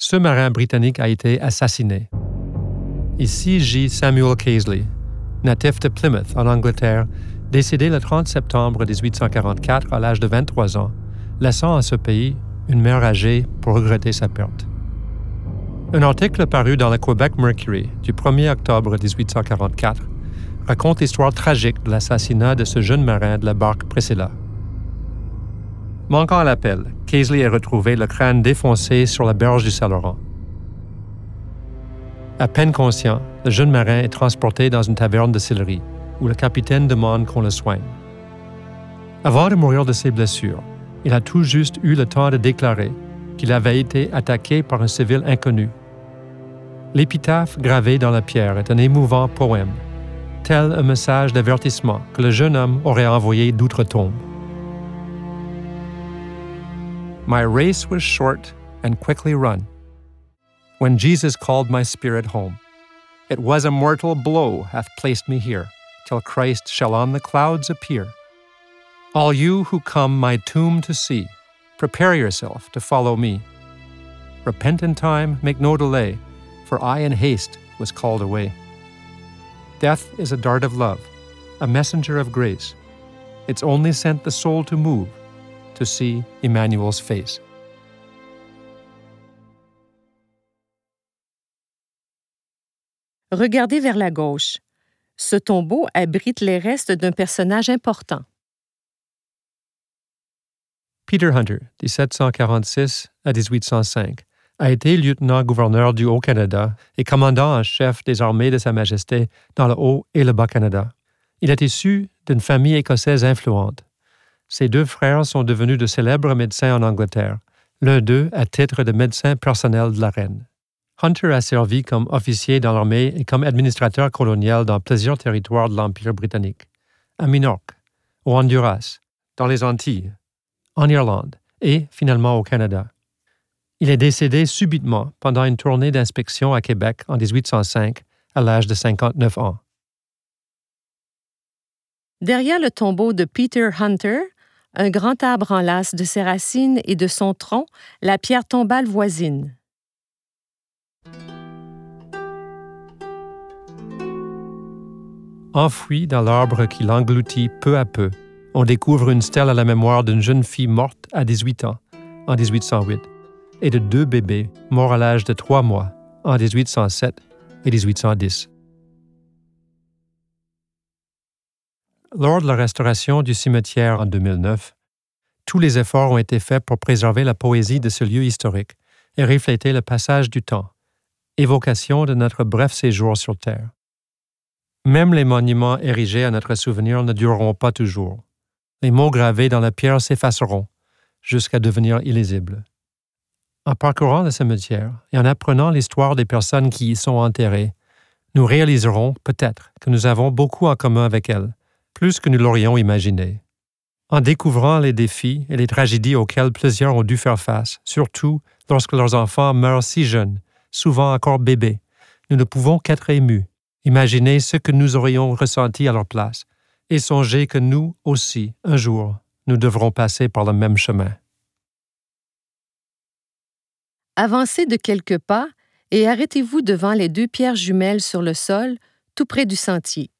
Ce marin britannique a été assassiné. Ici gît Samuel Casely, natif de Plymouth, en Angleterre, décédé le 30 septembre 1844 à l'âge de 23 ans, laissant à ce pays une mère âgée pour regretter sa perte. Un article paru dans le Quebec Mercury du 1er octobre 1844 raconte l'histoire tragique de l'assassinat de ce jeune marin de la barque Priscilla. Manquant à l'appel, Casely est retrouvé le crâne défoncé sur la berge du Saint-Laurent. À peine conscient, le jeune marin est transporté dans une taverne de Sillery, où le capitaine demande qu'on le soigne. Avant de mourir de ses blessures, il a tout juste eu le temps de déclarer qu'il avait été attaqué par un civil inconnu. L'épitaphe gravée dans la pierre est un émouvant poème, tel un message d'avertissement que le jeune homme aurait envoyé d'outre-tombe. My race was short and quickly run. When Jesus called my spirit home, it was a mortal blow hath placed me here, till Christ shall on the clouds appear. All you who come my tomb to see, prepare yourself to follow me. Repent in time, make no delay, for I in haste was called away. Death is a dart of love, a messenger of grace. It's only sent the soul to move, to see Emmanuel's face. Regardez vers la gauche. Ce tombeau abrite les restes d'un personnage important. Peter Hunter, 1746 à 1805, a été lieutenant-gouverneur du Haut-Canada et commandant en chef des armées de Sa Majesté dans le Haut et le Bas-Canada. Il est issu d'une famille écossaise influente. Ses deux frères sont devenus de célèbres médecins en Angleterre, l'un d'eux à titre de médecin personnel de la reine. Hunter a servi comme officier dans l'armée et comme administrateur colonial dans plusieurs territoires de l'Empire britannique, à Minorque, au Honduras, dans les Antilles, en Irlande et finalement au Canada. Il est décédé subitement pendant une tournée d'inspection à Québec en 1805 à l'âge de 59 ans. Derrière le tombeau de Peter Hunter, un grand arbre enlace de ses racines et de son tronc la pierre tombale voisine. Enfoui dans l'arbre qui l'engloutit peu à peu, on découvre une stèle à la mémoire d'une jeune fille morte à 18 ans, en 1808, et de deux bébés morts à l'âge de trois mois, en 1807 et 1810. Lors de la restauration du cimetière en 2009, tous les efforts ont été faits pour préserver la poésie de ce lieu historique et refléter le passage du temps, évocation de notre bref séjour sur Terre. Même les monuments érigés à notre souvenir ne dureront pas toujours les mots gravés dans la pierre s'effaceront jusqu'à devenir illisibles. En parcourant le cimetière et en apprenant l'histoire des personnes qui y sont enterrées, nous réaliserons peut-être que nous avons beaucoup en commun avec elles, plus que nous l'aurions imaginé. En découvrant les défis et les tragédies auxquelles plusieurs ont dû faire face, surtout lorsque leurs enfants meurent si jeunes, souvent encore bébés, nous ne pouvons qu'être émus, imaginer ce que nous aurions ressenti à leur place, et songez que nous aussi, un jour, nous devrons passer par le même chemin. Avancez de quelques pas et arrêtez-vous devant les deux pierres jumelles sur le sol, tout près du sentier.